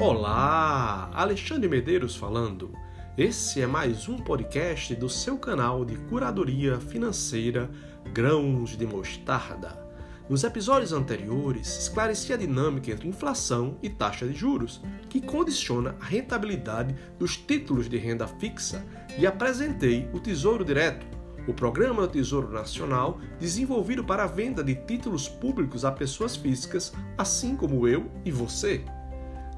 Olá, Alexandre Medeiros falando. Esse é mais um podcast do seu canal de curadoria financeira Grãos de Mostarda. Nos episódios anteriores, esclareci a dinâmica entre inflação e taxa de juros, que condiciona a rentabilidade dos títulos de renda fixa, e apresentei o Tesouro Direto, o Programa do Tesouro Nacional desenvolvido para a venda de títulos públicos a pessoas físicas, assim como eu e você.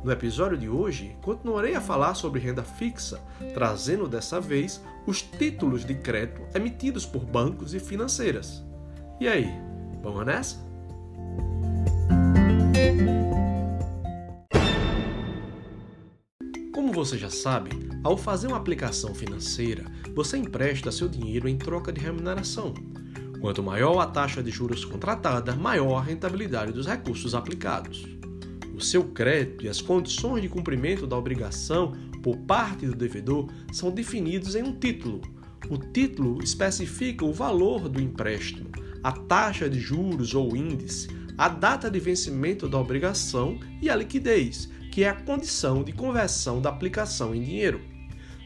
No episódio de hoje, continuarei a falar sobre renda fixa, trazendo dessa vez os títulos de crédito emitidos por bancos e financeiras. E aí, vamos nessa? Como você já sabe, ao fazer uma aplicação financeira, você empresta seu dinheiro em troca de remuneração. Quanto maior a taxa de juros contratada, maior a rentabilidade dos recursos aplicados seu crédito e as condições de cumprimento da obrigação por parte do devedor são definidos em um título. O título especifica o valor do empréstimo, a taxa de juros ou índice, a data de vencimento da obrigação e a liquidez, que é a condição de conversão da aplicação em dinheiro.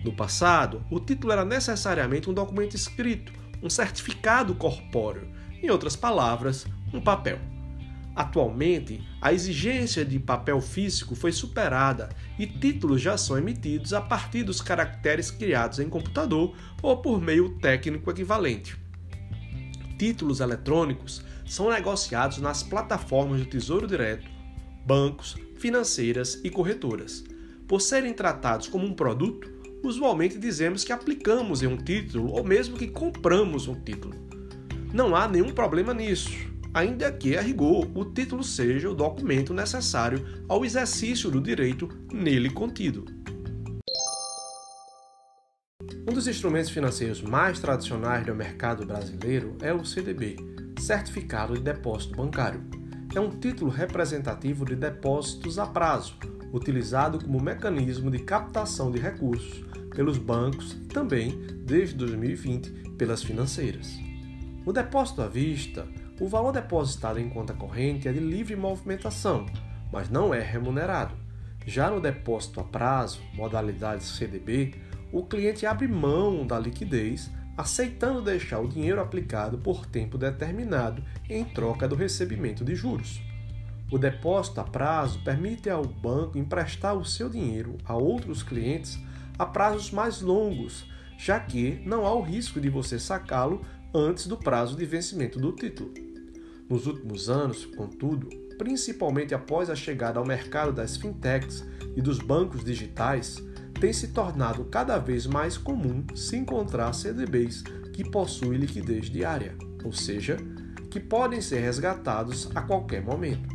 No passado, o título era necessariamente um documento escrito, um certificado corpóreo, em outras palavras, um papel. Atualmente, a exigência de papel físico foi superada e títulos já são emitidos a partir dos caracteres criados em computador ou por meio técnico equivalente. Títulos eletrônicos são negociados nas plataformas do Tesouro Direto, bancos, financeiras e corretoras. Por serem tratados como um produto, usualmente dizemos que aplicamos em um título ou mesmo que compramos um título. Não há nenhum problema nisso ainda que, a rigor, o título seja o documento necessário ao exercício do direito nele contido. Um dos instrumentos financeiros mais tradicionais do mercado brasileiro é o CDB, Certificado de Depósito Bancário. É um título representativo de depósitos a prazo, utilizado como mecanismo de captação de recursos pelos bancos e também, desde 2020, pelas financeiras. O depósito à vista o valor depositado em conta corrente é de livre movimentação, mas não é remunerado. Já no depósito a prazo, modalidade CDB, o cliente abre mão da liquidez, aceitando deixar o dinheiro aplicado por tempo determinado em troca do recebimento de juros. O depósito a prazo permite ao banco emprestar o seu dinheiro a outros clientes a prazos mais longos, já que não há o risco de você sacá-lo antes do prazo de vencimento do título. Nos últimos anos, contudo, principalmente após a chegada ao mercado das fintechs e dos bancos digitais, tem se tornado cada vez mais comum se encontrar CDBs que possuem liquidez diária, ou seja, que podem ser resgatados a qualquer momento.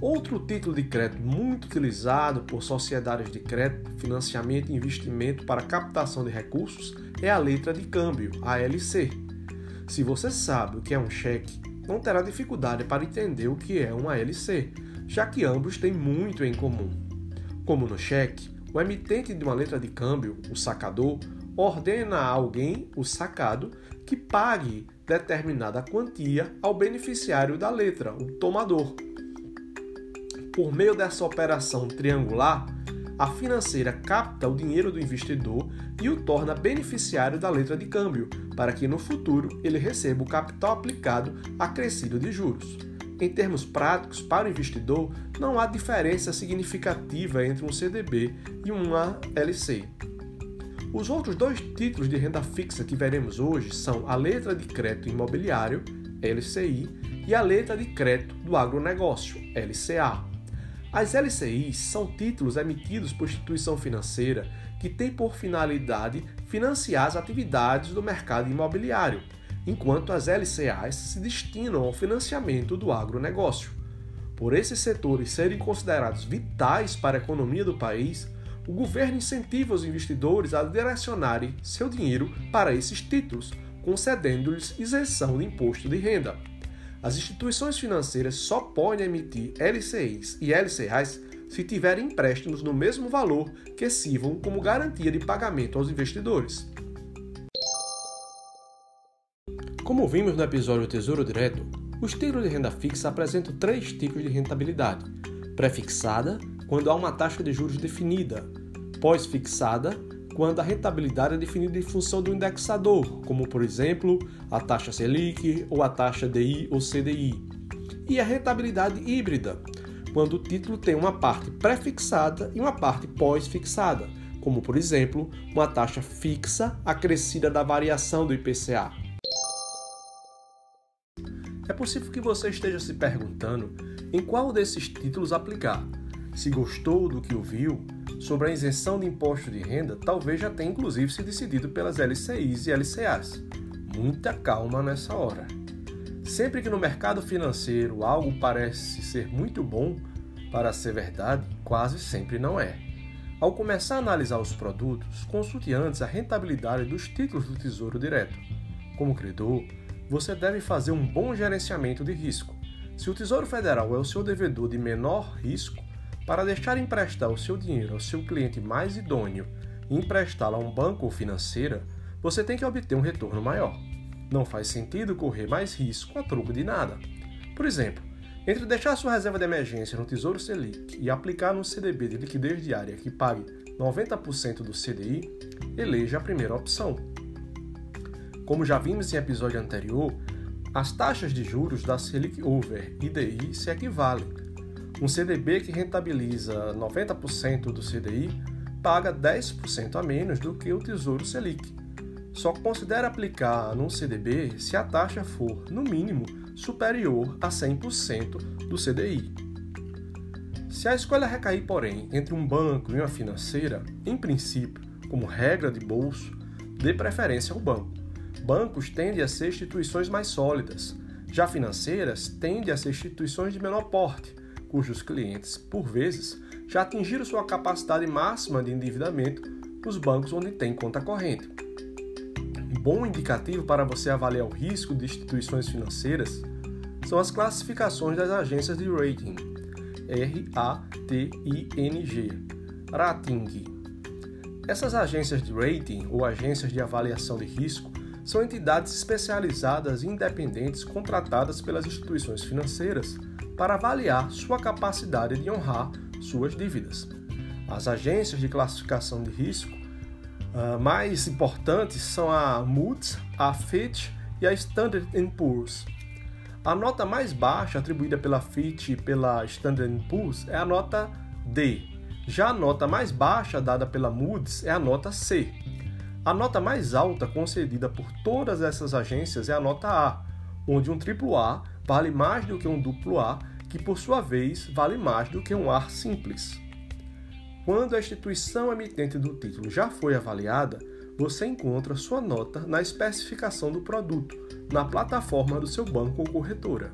Outro título de crédito muito utilizado por sociedades de crédito, financiamento e investimento para captação de recursos é a letra de câmbio, ALC, se você sabe o que é um cheque, não terá dificuldade para entender o que é uma LC, já que ambos têm muito em comum. Como no cheque, o emitente de uma letra de câmbio, o sacador, ordena a alguém, o sacado, que pague determinada quantia ao beneficiário da letra, o tomador. Por meio dessa operação triangular, a financeira capta o dinheiro do investidor e o torna beneficiário da letra de câmbio, para que no futuro ele receba o capital aplicado acrescido de juros. Em termos práticos, para o investidor, não há diferença significativa entre um CDB e uma LC. Os outros dois títulos de renda fixa que veremos hoje são a letra de crédito imobiliário, LCI, e a letra de crédito do agronegócio, LCA. As LCIs são títulos emitidos por instituição financeira que tem por finalidade financiar as atividades do mercado imobiliário, enquanto as LCAs se destinam ao financiamento do agronegócio. Por esses setores serem considerados vitais para a economia do país, o governo incentiva os investidores a direcionarem seu dinheiro para esses títulos, concedendo-lhes isenção de imposto de renda. As instituições financeiras só podem emitir LCIs e LCAs se tiverem empréstimos no mesmo valor que sirvam como garantia de pagamento aos investidores. Como vimos no episódio Tesouro Direto, os títulos de renda fixa apresentam três tipos de rentabilidade: prefixada, quando há uma taxa de juros definida, pós-fixada, quando a rentabilidade é definida em função do indexador, como por exemplo a taxa Selic ou a taxa DI ou CDI, e a rentabilidade híbrida, quando o título tem uma parte pré-fixada e uma parte pós-fixada, como por exemplo uma taxa fixa acrescida da variação do IPCA. É possível que você esteja se perguntando em qual desses títulos aplicar. Se gostou do que ouviu sobre a isenção de imposto de renda, talvez já tenha inclusive se decidido pelas LCIs e LCAs. Muita calma nessa hora. Sempre que no mercado financeiro algo parece ser muito bom para ser verdade, quase sempre não é. Ao começar a analisar os produtos, consulte antes a rentabilidade dos títulos do Tesouro Direto. Como credor, você deve fazer um bom gerenciamento de risco. Se o Tesouro Federal é o seu devedor de menor risco, para deixar emprestar o seu dinheiro ao seu cliente mais idôneo e emprestá-lo a um banco ou financeira, você tem que obter um retorno maior. Não faz sentido correr mais risco a troco de nada. Por exemplo, entre deixar sua reserva de emergência no Tesouro Selic e aplicar no CDB de liquidez diária que pague 90% do CDI, eleja a primeira opção. Como já vimos em episódio anterior, as taxas de juros da Selic Over e DI se equivalem. Um CDB que rentabiliza 90% do CDI paga 10% a menos do que o Tesouro Selic. Só considera aplicar num CDB se a taxa for, no mínimo, superior a 100% do CDI. Se a escolha recair, porém, entre um banco e uma financeira, em princípio, como regra de bolso, dê preferência ao banco Bancos tendem a ser instituições mais sólidas, já financeiras tendem a ser instituições de menor porte, cujos clientes, por vezes, já atingiram sua capacidade máxima de endividamento nos bancos onde tem conta corrente. Um bom indicativo para você avaliar o risco de instituições financeiras são as classificações das agências de rating, R-A-T-I-N-G, Rating. Essas agências de rating ou agências de avaliação de risco são entidades especializadas e independentes contratadas pelas instituições financeiras para avaliar sua capacidade de honrar suas dívidas. As agências de classificação de risco uh, mais importantes são a Moody's, a Fitch e a Standard Poor's. A nota mais baixa atribuída pela Fitch e pela Standard Poor's é a nota D. Já a nota mais baixa dada pela Moody's é a nota C. A nota mais alta concedida por todas essas agências é a nota A, onde um triplo A vale mais do que um duplo A, que por sua vez vale mais do que um A simples. Quando a instituição emitente do título já foi avaliada, você encontra sua nota na especificação do produto, na plataforma do seu banco ou corretora.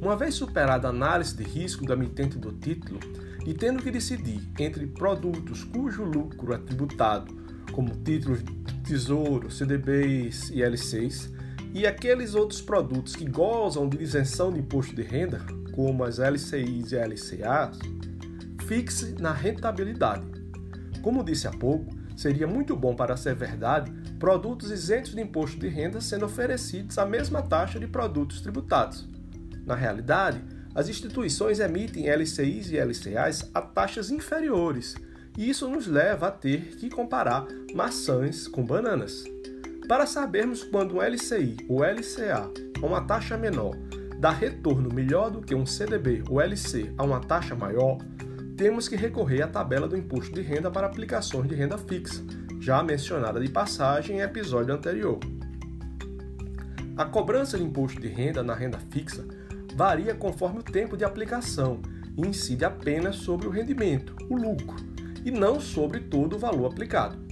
Uma vez superada a análise de risco do emitente do título e tendo que decidir entre produtos cujo lucro é tributado como títulos do Tesouro, CDBs e L6, e aqueles outros produtos que gozam de isenção de imposto de renda, como as LCIs e LCAs, fixe na rentabilidade. Como disse há pouco, seria muito bom para ser verdade produtos isentos de imposto de renda sendo oferecidos à mesma taxa de produtos tributados. Na realidade, as instituições emitem LCIs e LCAs a taxas inferiores e isso nos leva a ter que comparar maçãs com bananas. Para sabermos quando um LCI ou LCA a uma taxa menor dá retorno melhor do que um CDB ou LC a uma taxa maior, temos que recorrer à tabela do imposto de renda para aplicações de renda fixa, já mencionada de passagem em episódio anterior. A cobrança de imposto de renda na renda fixa varia conforme o tempo de aplicação e incide apenas sobre o rendimento, o lucro, e não sobre todo o valor aplicado.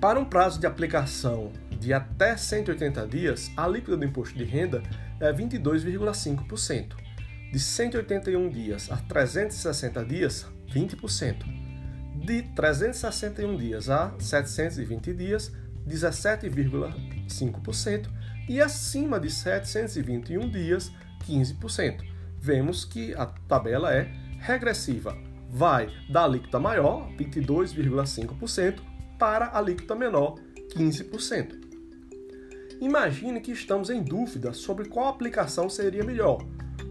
Para um prazo de aplicação de até 180 dias, a alíquota do imposto de renda é 22,5%. De 181 dias a 360 dias, 20%. De 361 dias a 720 dias, 17,5%. E acima de 721 dias, 15%. Vemos que a tabela é regressiva vai da alíquota maior, 22,5%, para a alíquota menor, 15%. Imagine que estamos em dúvida sobre qual aplicação seria melhor: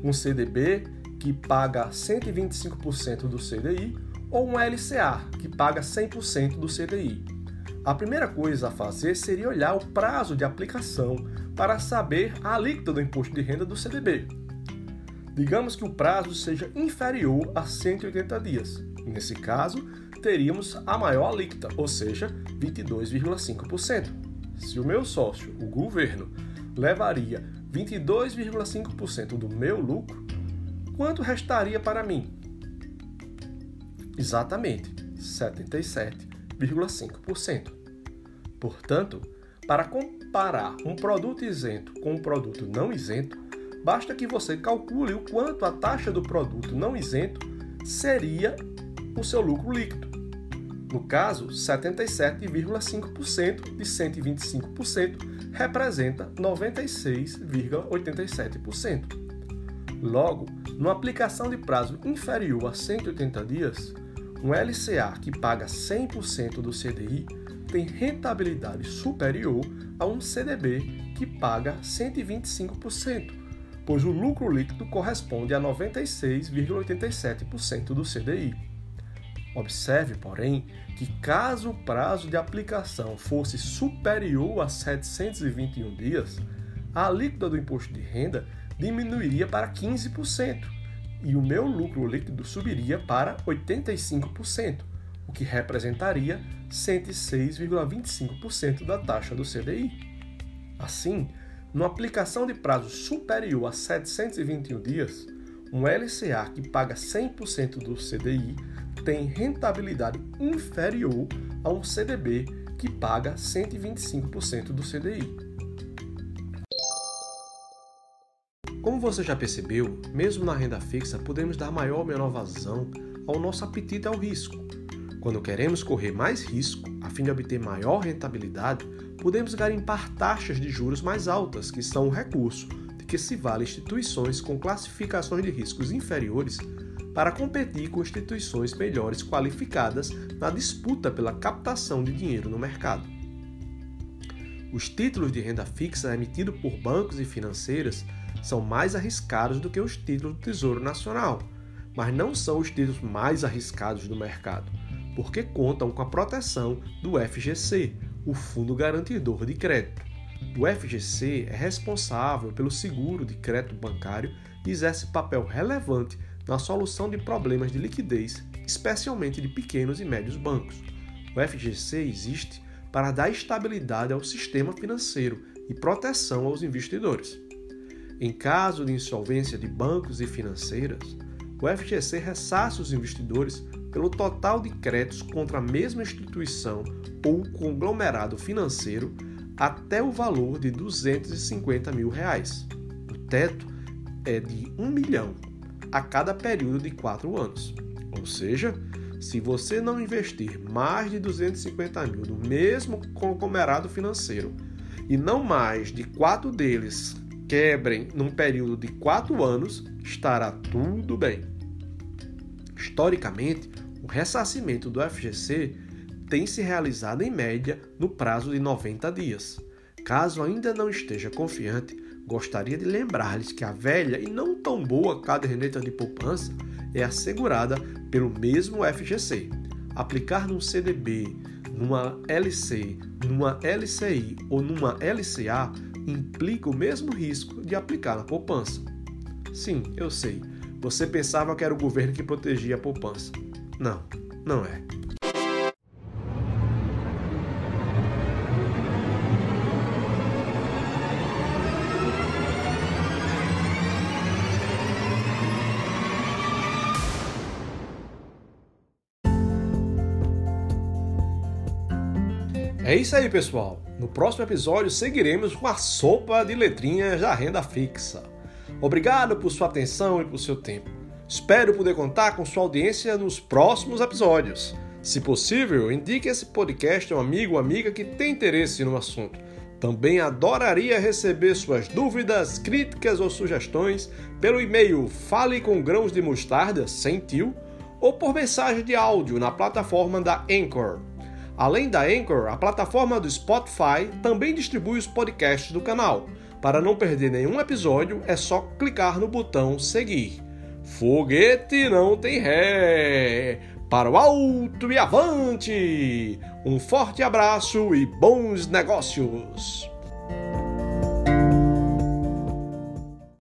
um CDB, que paga 125% do CDI, ou um LCA, que paga 100% do CDI. A primeira coisa a fazer seria olhar o prazo de aplicação para saber a alíquota do imposto de renda do CDB. Digamos que o prazo seja inferior a 180 dias. Nesse caso, teríamos a maior alíquota, ou seja, 22,5%. Se o meu sócio, o governo, levaria 22,5% do meu lucro, quanto restaria para mim? Exatamente, 77,5%. Portanto, para comparar um produto isento com um produto não isento, basta que você calcule o quanto a taxa do produto não isento seria o seu lucro líquido. No caso, 77,5% de 125% representa 96,87%. Logo, numa aplicação de prazo inferior a 180 dias, um LCA que paga 100% do CDI tem rentabilidade superior a um CDB que paga 125%, pois o lucro líquido corresponde a 96,87% do CDI. Observe, porém, que caso o prazo de aplicação fosse superior a 721 dias, a alíquota do imposto de renda diminuiria para 15% e o meu lucro líquido subiria para 85%, o que representaria 106,25% da taxa do CDI. Assim, numa aplicação de prazo superior a 721 dias, um LCA que paga 100% do CDI tem rentabilidade inferior a um CDB que paga 125% do CDI. Como você já percebeu, mesmo na renda fixa podemos dar maior ou menor vazão ao nosso apetite ao risco. Quando queremos correr mais risco, a fim de obter maior rentabilidade, podemos garimpar taxas de juros mais altas, que são o recurso de que se vale instituições com classificações de riscos inferiores para competir com instituições melhores qualificadas na disputa pela captação de dinheiro no mercado. Os títulos de renda fixa emitidos por bancos e financeiras são mais arriscados do que os títulos do Tesouro Nacional, mas não são os títulos mais arriscados do mercado, porque contam com a proteção do FGC, o Fundo Garantidor de Crédito. O FGC é responsável pelo seguro de crédito bancário e exerce papel relevante na solução de problemas de liquidez, especialmente de pequenos e médios bancos. O FGC existe para dar estabilidade ao sistema financeiro e proteção aos investidores. Em caso de insolvência de bancos e financeiras, o FGC ressarce os investidores pelo total de créditos contra a mesma instituição ou conglomerado financeiro até o valor de 250 mil reais. O teto é de 1 milhão a cada período de 4 anos. Ou seja, se você não investir mais de 250 mil no mesmo conglomerado financeiro e não mais de quatro deles quebrem num período de quatro anos, estará tudo bem. Historicamente, o ressarcimento do FGC tem se realizado em média no prazo de 90 dias. Caso ainda não esteja confiante, gostaria de lembrar-lhes que a velha e não tão boa caderneta de poupança é assegurada pelo mesmo FGC. Aplicar num CDB, numa LC, numa LCI ou numa LCA implica o mesmo risco de aplicar na poupança. Sim, eu sei. Você pensava que era o governo que protegia a poupança. Não, não é. É isso aí, pessoal. No próximo episódio seguiremos com a sopa de letrinhas da renda fixa. Obrigado por sua atenção e por seu tempo. Espero poder contar com sua audiência nos próximos episódios. Se possível, indique esse podcast a um amigo ou amiga que tem interesse no assunto. Também adoraria receber suas dúvidas, críticas ou sugestões pelo e-mail fale com grãos de mostarda sem tio ou por mensagem de áudio na plataforma da Anchor. Além da Anchor, a plataforma do Spotify também distribui os podcasts do canal. Para não perder nenhum episódio, é só clicar no botão seguir. Foguete não tem ré. Para o alto e avante! Um forte abraço e bons negócios!